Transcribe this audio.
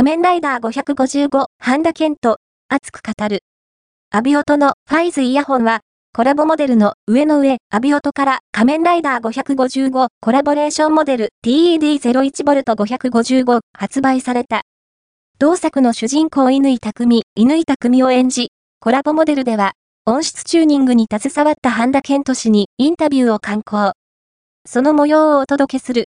仮面ライダー555、半田健と、熱く語る。アビオトのファイズイヤホンは、コラボモデルの上の上、アビオトから仮面ライダー555コラボレーションモデル TED01V555 発売された。同作の主人公犬井匠、犬井匠を演じ、コラボモデルでは、音質チューニングに携わった半田健人氏にインタビューを刊行。その模様をお届けする。